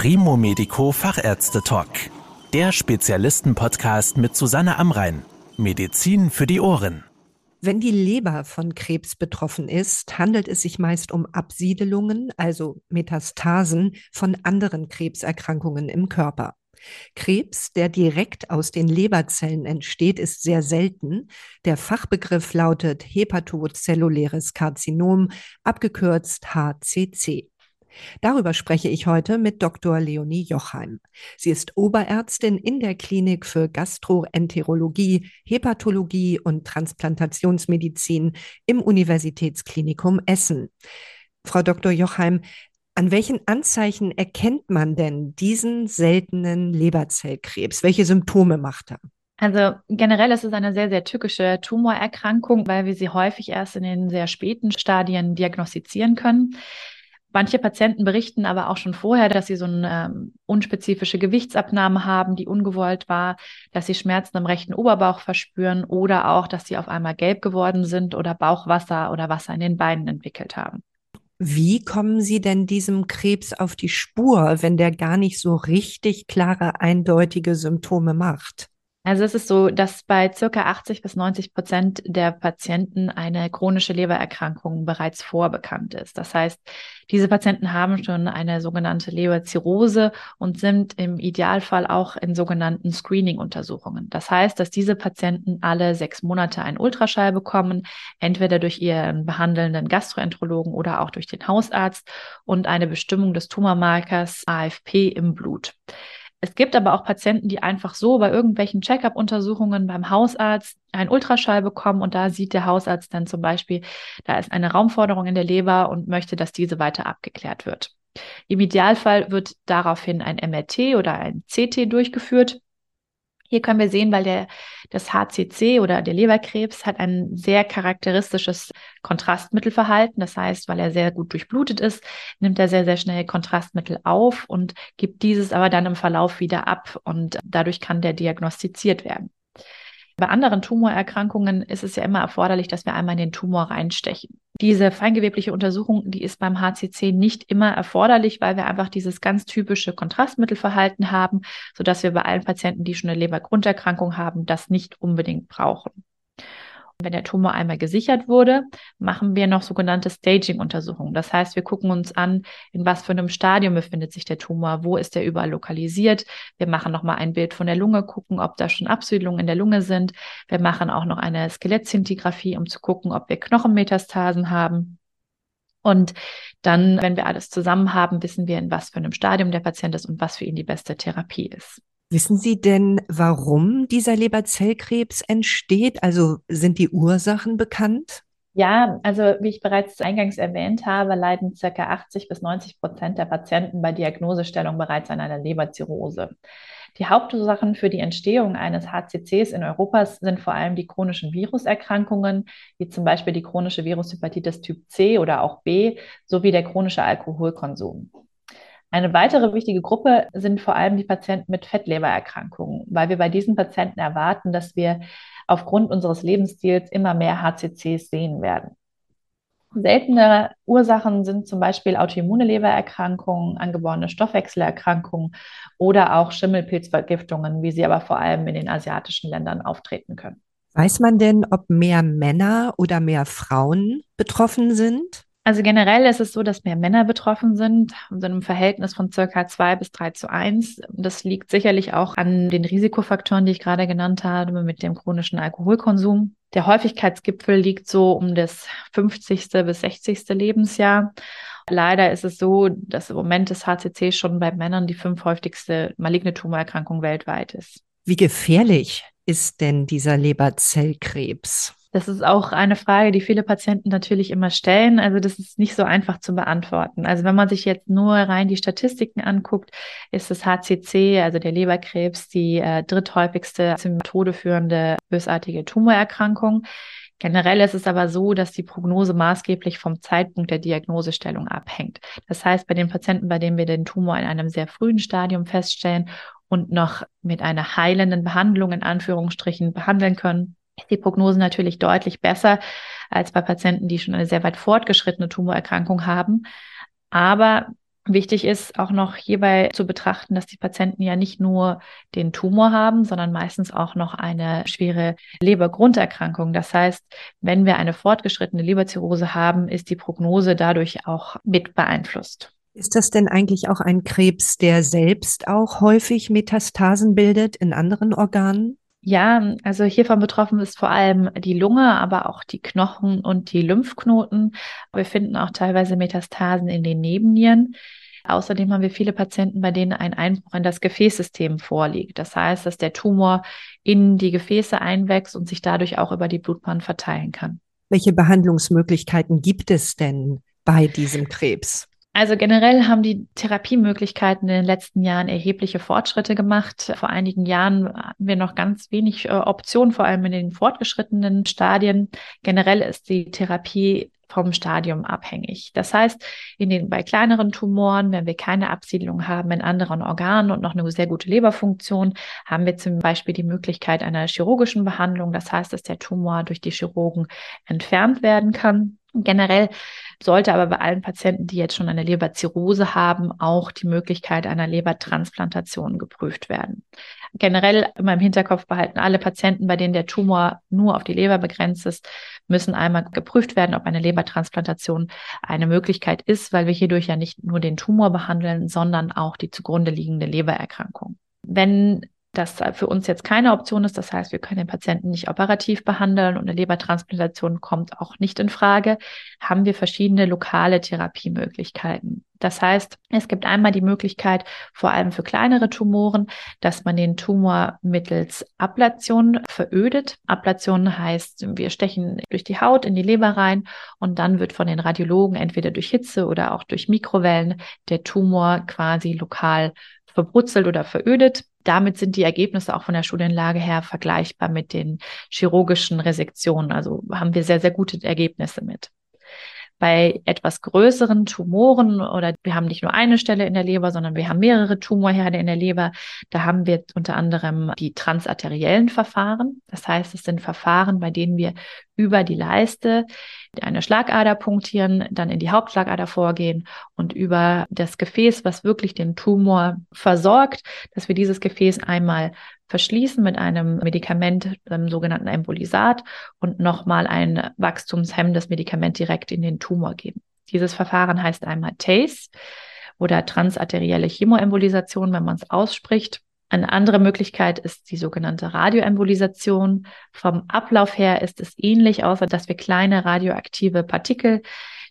Primo Medico Fachärzte Talk. Der Spezialisten-Podcast mit Susanne Amrein. Medizin für die Ohren. Wenn die Leber von Krebs betroffen ist, handelt es sich meist um Absiedelungen, also Metastasen von anderen Krebserkrankungen im Körper. Krebs, der direkt aus den Leberzellen entsteht, ist sehr selten. Der Fachbegriff lautet Hepatozelluläres Karzinom, abgekürzt HCC. Darüber spreche ich heute mit Dr. Leonie Jochheim. Sie ist Oberärztin in der Klinik für Gastroenterologie, Hepatologie und Transplantationsmedizin im Universitätsklinikum Essen. Frau Dr. Jochheim, an welchen Anzeichen erkennt man denn diesen seltenen Leberzellkrebs? Welche Symptome macht er? Also generell ist es eine sehr, sehr tückische Tumorerkrankung, weil wir sie häufig erst in den sehr späten Stadien diagnostizieren können. Manche Patienten berichten aber auch schon vorher, dass sie so eine ähm, unspezifische Gewichtsabnahme haben, die ungewollt war, dass sie Schmerzen im rechten Oberbauch verspüren oder auch, dass sie auf einmal gelb geworden sind oder Bauchwasser oder Wasser in den Beinen entwickelt haben. Wie kommen Sie denn diesem Krebs auf die Spur, wenn der gar nicht so richtig klare, eindeutige Symptome macht? Also es ist so, dass bei circa 80 bis 90 Prozent der Patienten eine chronische Lebererkrankung bereits vorbekannt ist. Das heißt, diese Patienten haben schon eine sogenannte Leberzirrhose und sind im Idealfall auch in sogenannten Screening-Untersuchungen. Das heißt, dass diese Patienten alle sechs Monate einen Ultraschall bekommen, entweder durch ihren behandelnden Gastroenterologen oder auch durch den Hausarzt und eine Bestimmung des Tumormarkers AFP im Blut. Es gibt aber auch Patienten, die einfach so bei irgendwelchen Check-up-Untersuchungen beim Hausarzt einen Ultraschall bekommen und da sieht der Hausarzt dann zum Beispiel, da ist eine Raumforderung in der Leber und möchte, dass diese weiter abgeklärt wird. Im Idealfall wird daraufhin ein MRT oder ein CT durchgeführt. Hier können wir sehen, weil der, das HCC oder der Leberkrebs hat ein sehr charakteristisches Kontrastmittelverhalten. Das heißt, weil er sehr gut durchblutet ist, nimmt er sehr, sehr schnell Kontrastmittel auf und gibt dieses aber dann im Verlauf wieder ab und dadurch kann der diagnostiziert werden. Bei anderen Tumorerkrankungen ist es ja immer erforderlich, dass wir einmal in den Tumor reinstechen. Diese feingewebliche Untersuchung, die ist beim HCC nicht immer erforderlich, weil wir einfach dieses ganz typische Kontrastmittelverhalten haben, sodass wir bei allen Patienten, die schon eine Lebergrunderkrankung haben, das nicht unbedingt brauchen. Wenn der Tumor einmal gesichert wurde, machen wir noch sogenannte Staging-Untersuchungen. Das heißt, wir gucken uns an, in was für einem Stadium befindet sich der Tumor, wo ist der überall lokalisiert. Wir machen nochmal ein Bild von der Lunge, gucken, ob da schon Absiedlungen in der Lunge sind. Wir machen auch noch eine Skelettzintigraphie, um zu gucken, ob wir Knochenmetastasen haben. Und dann, wenn wir alles zusammen haben, wissen wir, in was für einem Stadium der Patient ist und was für ihn die beste Therapie ist. Wissen Sie denn, warum dieser Leberzellkrebs entsteht? Also sind die Ursachen bekannt? Ja, also wie ich bereits eingangs erwähnt habe, leiden ca. 80 bis 90 Prozent der Patienten bei Diagnosestellung bereits an einer Leberzirrhose. Die Hauptursachen für die Entstehung eines HCCs in Europa sind vor allem die chronischen Viruserkrankungen, wie zum Beispiel die chronische Virushepatitis Typ C oder auch B, sowie der chronische Alkoholkonsum. Eine weitere wichtige Gruppe sind vor allem die Patienten mit Fettlebererkrankungen, weil wir bei diesen Patienten erwarten, dass wir aufgrund unseres Lebensstils immer mehr HCCs sehen werden. Seltene Ursachen sind zum Beispiel autoimmune Lebererkrankungen, angeborene Stoffwechselerkrankungen oder auch Schimmelpilzvergiftungen, wie sie aber vor allem in den asiatischen Ländern auftreten können. Weiß man denn, ob mehr Männer oder mehr Frauen betroffen sind? Also generell ist es so, dass mehr Männer betroffen sind, in so einem Verhältnis von circa zwei bis drei zu eins. Das liegt sicherlich auch an den Risikofaktoren, die ich gerade genannt habe, mit dem chronischen Alkoholkonsum. Der Häufigkeitsgipfel liegt so um das 50. bis 60. Lebensjahr. Leider ist es so, dass im Moment das HCC schon bei Männern die fünfhäufigste maligne Tumorerkrankung weltweit ist. Wie gefährlich ist denn dieser Leberzellkrebs? Das ist auch eine Frage, die viele Patienten natürlich immer stellen. Also das ist nicht so einfach zu beantworten. Also wenn man sich jetzt nur rein die Statistiken anguckt, ist das HCC, also der Leberkrebs, die äh, dritthäufigste zum Tode führende bösartige Tumorerkrankung. Generell ist es aber so, dass die Prognose maßgeblich vom Zeitpunkt der Diagnosestellung abhängt. Das heißt, bei den Patienten, bei denen wir den Tumor in einem sehr frühen Stadium feststellen und noch mit einer heilenden Behandlung in Anführungsstrichen behandeln können, ist die Prognose natürlich deutlich besser als bei Patienten, die schon eine sehr weit fortgeschrittene Tumorerkrankung haben. Aber Wichtig ist auch noch hierbei zu betrachten, dass die Patienten ja nicht nur den Tumor haben, sondern meistens auch noch eine schwere Lebergrunderkrankung. Das heißt, wenn wir eine fortgeschrittene Leberzirrhose haben, ist die Prognose dadurch auch mit beeinflusst. Ist das denn eigentlich auch ein Krebs, der selbst auch häufig Metastasen bildet in anderen Organen? Ja, also hiervon betroffen ist vor allem die Lunge, aber auch die Knochen und die Lymphknoten. Wir finden auch teilweise Metastasen in den Nebennieren. Außerdem haben wir viele Patienten, bei denen ein Einbruch in das Gefäßsystem vorliegt. Das heißt, dass der Tumor in die Gefäße einwächst und sich dadurch auch über die Blutbahn verteilen kann. Welche Behandlungsmöglichkeiten gibt es denn bei diesem Krebs? Also generell haben die Therapiemöglichkeiten in den letzten Jahren erhebliche Fortschritte gemacht. Vor einigen Jahren hatten wir noch ganz wenig äh, Optionen, vor allem in den fortgeschrittenen Stadien. Generell ist die Therapie vom Stadium abhängig. Das heißt, in den, bei kleineren Tumoren, wenn wir keine Absiedlung haben in anderen Organen und noch eine sehr gute Leberfunktion, haben wir zum Beispiel die Möglichkeit einer chirurgischen Behandlung. Das heißt, dass der Tumor durch die Chirurgen entfernt werden kann. Generell sollte aber bei allen Patienten, die jetzt schon eine Leberzirrhose haben, auch die Möglichkeit einer Lebertransplantation geprüft werden. Generell immer im Hinterkopf behalten, alle Patienten, bei denen der Tumor nur auf die Leber begrenzt ist, müssen einmal geprüft werden, ob eine Lebertransplantation eine Möglichkeit ist, weil wir hierdurch ja nicht nur den Tumor behandeln, sondern auch die zugrunde liegende Lebererkrankung. Wenn das für uns jetzt keine Option ist. Das heißt, wir können den Patienten nicht operativ behandeln und eine Lebertransplantation kommt auch nicht in Frage, haben wir verschiedene lokale Therapiemöglichkeiten. Das heißt, es gibt einmal die Möglichkeit, vor allem für kleinere Tumoren, dass man den Tumor mittels Ablation verödet. Ablation heißt, wir stechen durch die Haut in die Leber rein und dann wird von den Radiologen entweder durch Hitze oder auch durch Mikrowellen der Tumor quasi lokal verbrutzelt oder verödet. Damit sind die Ergebnisse auch von der Studienlage her vergleichbar mit den chirurgischen Resektionen. Also haben wir sehr, sehr gute Ergebnisse mit. Bei etwas größeren Tumoren oder wir haben nicht nur eine Stelle in der Leber, sondern wir haben mehrere Tumorherde in der Leber, da haben wir unter anderem die transarteriellen Verfahren. Das heißt, es sind Verfahren, bei denen wir über die Leiste eine Schlagader punktieren, dann in die Hauptschlagader vorgehen und über das Gefäß, was wirklich den Tumor versorgt, dass wir dieses Gefäß einmal verschließen mit einem Medikament, einem sogenannten Embolisat und nochmal ein wachstumshemmendes Medikament direkt in den Tumor geben. Dieses Verfahren heißt einmal TACE oder transarterielle Chemoembolisation, wenn man es ausspricht. Eine andere Möglichkeit ist die sogenannte Radioembolisation. Vom Ablauf her ist es ähnlich, außer dass wir kleine radioaktive Partikel,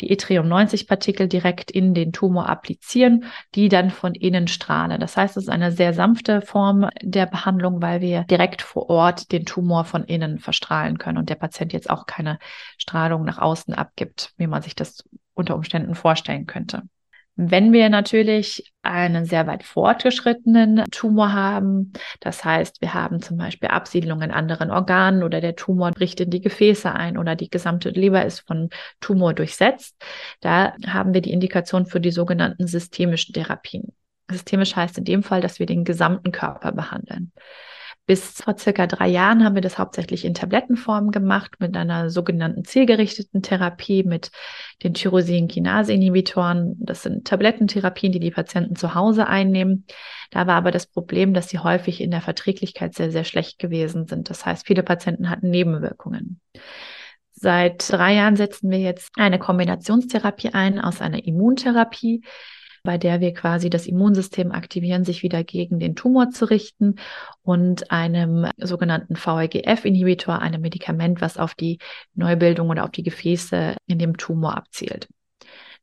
die Yttrium-90-Partikel direkt in den Tumor applizieren, die dann von innen strahlen. Das heißt, es ist eine sehr sanfte Form der Behandlung, weil wir direkt vor Ort den Tumor von innen verstrahlen können und der Patient jetzt auch keine Strahlung nach außen abgibt, wie man sich das unter Umständen vorstellen könnte. Wenn wir natürlich einen sehr weit fortgeschrittenen Tumor haben, das heißt, wir haben zum Beispiel Absiedlung in anderen Organen oder der Tumor bricht in die Gefäße ein oder die gesamte Leber ist von Tumor durchsetzt, da haben wir die Indikation für die sogenannten systemischen Therapien. Systemisch heißt in dem Fall, dass wir den gesamten Körper behandeln. Bis vor circa drei Jahren haben wir das hauptsächlich in Tablettenform gemacht mit einer sogenannten zielgerichteten Therapie mit den Tyrosin-Kinase-Inhibitoren. Das sind Tablettentherapien, die die Patienten zu Hause einnehmen. Da war aber das Problem, dass sie häufig in der Verträglichkeit sehr, sehr schlecht gewesen sind. Das heißt, viele Patienten hatten Nebenwirkungen. Seit drei Jahren setzen wir jetzt eine Kombinationstherapie ein aus einer Immuntherapie, bei der wir quasi das Immunsystem aktivieren, sich wieder gegen den Tumor zu richten und einem sogenannten VEGF-Inhibitor, einem Medikament, was auf die Neubildung oder auf die Gefäße in dem Tumor abzielt.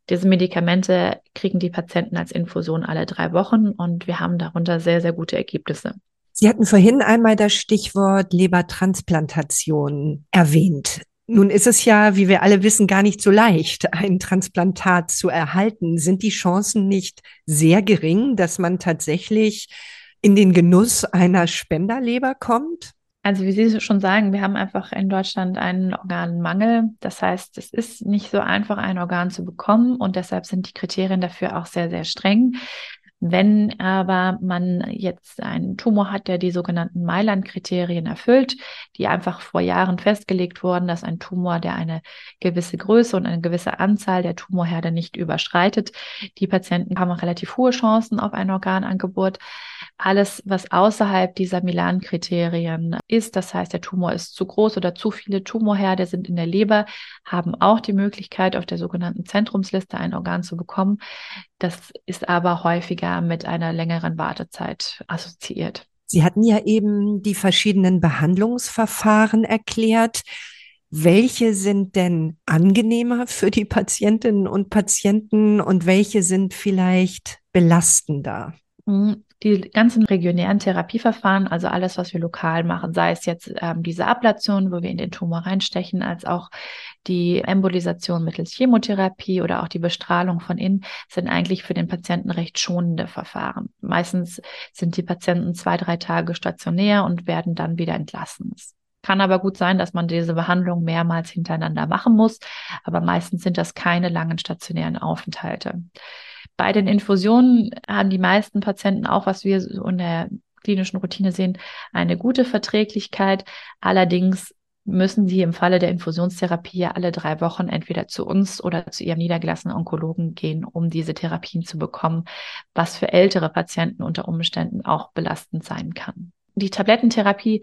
Diese Medikamente kriegen die Patienten als Infusion alle drei Wochen und wir haben darunter sehr, sehr gute Ergebnisse. Sie hatten vorhin einmal das Stichwort Lebertransplantation erwähnt. Nun ist es ja, wie wir alle wissen, gar nicht so leicht, ein Transplantat zu erhalten. Sind die Chancen nicht sehr gering, dass man tatsächlich in den Genuss einer Spenderleber kommt? Also wie Sie schon sagen, wir haben einfach in Deutschland einen Organmangel. Das heißt, es ist nicht so einfach, ein Organ zu bekommen und deshalb sind die Kriterien dafür auch sehr, sehr streng. Wenn aber man jetzt einen Tumor hat, der die sogenannten Mailand-Kriterien erfüllt, die einfach vor Jahren festgelegt wurden, dass ein Tumor, der eine gewisse Größe und eine gewisse Anzahl der Tumorherde nicht überschreitet, die Patienten haben relativ hohe Chancen auf ein Organangebot. Alles, was außerhalb dieser Milan-Kriterien ist, das heißt, der Tumor ist zu groß oder zu viele Tumorherde sind in der Leber, haben auch die Möglichkeit, auf der sogenannten Zentrumsliste ein Organ zu bekommen. Das ist aber häufiger mit einer längeren Wartezeit assoziiert. Sie hatten ja eben die verschiedenen Behandlungsverfahren erklärt. Welche sind denn angenehmer für die Patientinnen und Patienten und welche sind vielleicht belastender? Die ganzen regionären Therapieverfahren, also alles, was wir lokal machen, sei es jetzt ähm, diese Ablation, wo wir in den Tumor reinstechen, als auch die Embolisation mittels Chemotherapie oder auch die Bestrahlung von innen, sind eigentlich für den Patienten recht schonende Verfahren. Meistens sind die Patienten zwei, drei Tage stationär und werden dann wieder entlassen. Kann aber gut sein, dass man diese Behandlung mehrmals hintereinander machen muss, aber meistens sind das keine langen stationären Aufenthalte. Bei den Infusionen haben die meisten Patienten auch, was wir so in der klinischen Routine sehen, eine gute Verträglichkeit. Allerdings müssen sie im Falle der Infusionstherapie alle drei Wochen entweder zu uns oder zu ihrem niedergelassenen Onkologen gehen, um diese Therapien zu bekommen, was für ältere Patienten unter Umständen auch belastend sein kann die Tablettentherapie,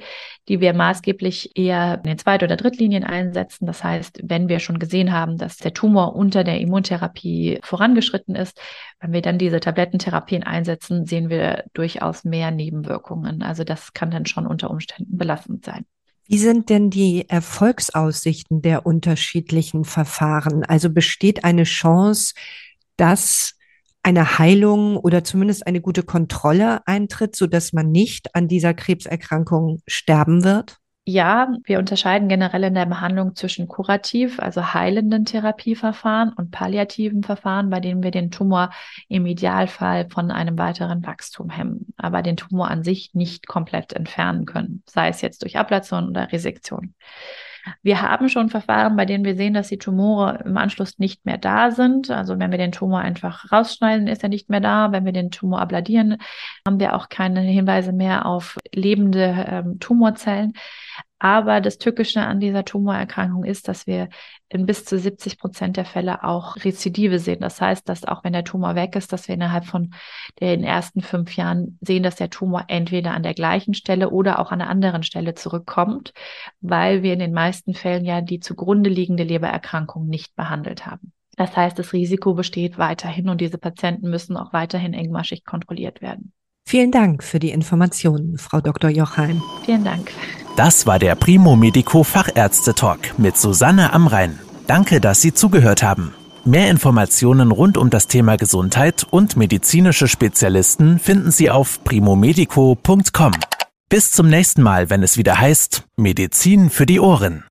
die wir maßgeblich eher in den Zweit- oder Drittlinien einsetzen. Das heißt, wenn wir schon gesehen haben, dass der Tumor unter der Immuntherapie vorangeschritten ist, wenn wir dann diese Tablettentherapien einsetzen, sehen wir durchaus mehr Nebenwirkungen. Also das kann dann schon unter Umständen belastend sein. Wie sind denn die Erfolgsaussichten der unterschiedlichen Verfahren? Also besteht eine Chance, dass eine Heilung oder zumindest eine gute Kontrolle eintritt, so dass man nicht an dieser Krebserkrankung sterben wird? Ja, wir unterscheiden generell in der Behandlung zwischen kurativ, also heilenden Therapieverfahren und palliativen Verfahren, bei denen wir den Tumor im Idealfall von einem weiteren Wachstum hemmen, aber den Tumor an sich nicht komplett entfernen können, sei es jetzt durch Ablation oder Resektion. Wir haben schon Verfahren, bei denen wir sehen, dass die Tumore im Anschluss nicht mehr da sind. Also wenn wir den Tumor einfach rausschneiden, ist er nicht mehr da. Wenn wir den Tumor abladieren, haben wir auch keine Hinweise mehr auf lebende ähm, Tumorzellen. Aber das Tückische an dieser Tumorerkrankung ist, dass wir in bis zu 70 Prozent der Fälle auch Rezidive sehen. Das heißt, dass auch wenn der Tumor weg ist, dass wir innerhalb von den ersten fünf Jahren sehen, dass der Tumor entweder an der gleichen Stelle oder auch an einer anderen Stelle zurückkommt, weil wir in den meisten Fällen ja die zugrunde liegende Lebererkrankung nicht behandelt haben. Das heißt, das Risiko besteht weiterhin und diese Patienten müssen auch weiterhin engmaschig kontrolliert werden. Vielen Dank für die Informationen, Frau Dr. Jochheim. Vielen Dank. Das war der Primo Medico Fachärzte Talk mit Susanne Amrein. Danke, dass Sie zugehört haben. Mehr Informationen rund um das Thema Gesundheit und medizinische Spezialisten finden Sie auf primomedico.com. Bis zum nächsten Mal, wenn es wieder heißt Medizin für die Ohren.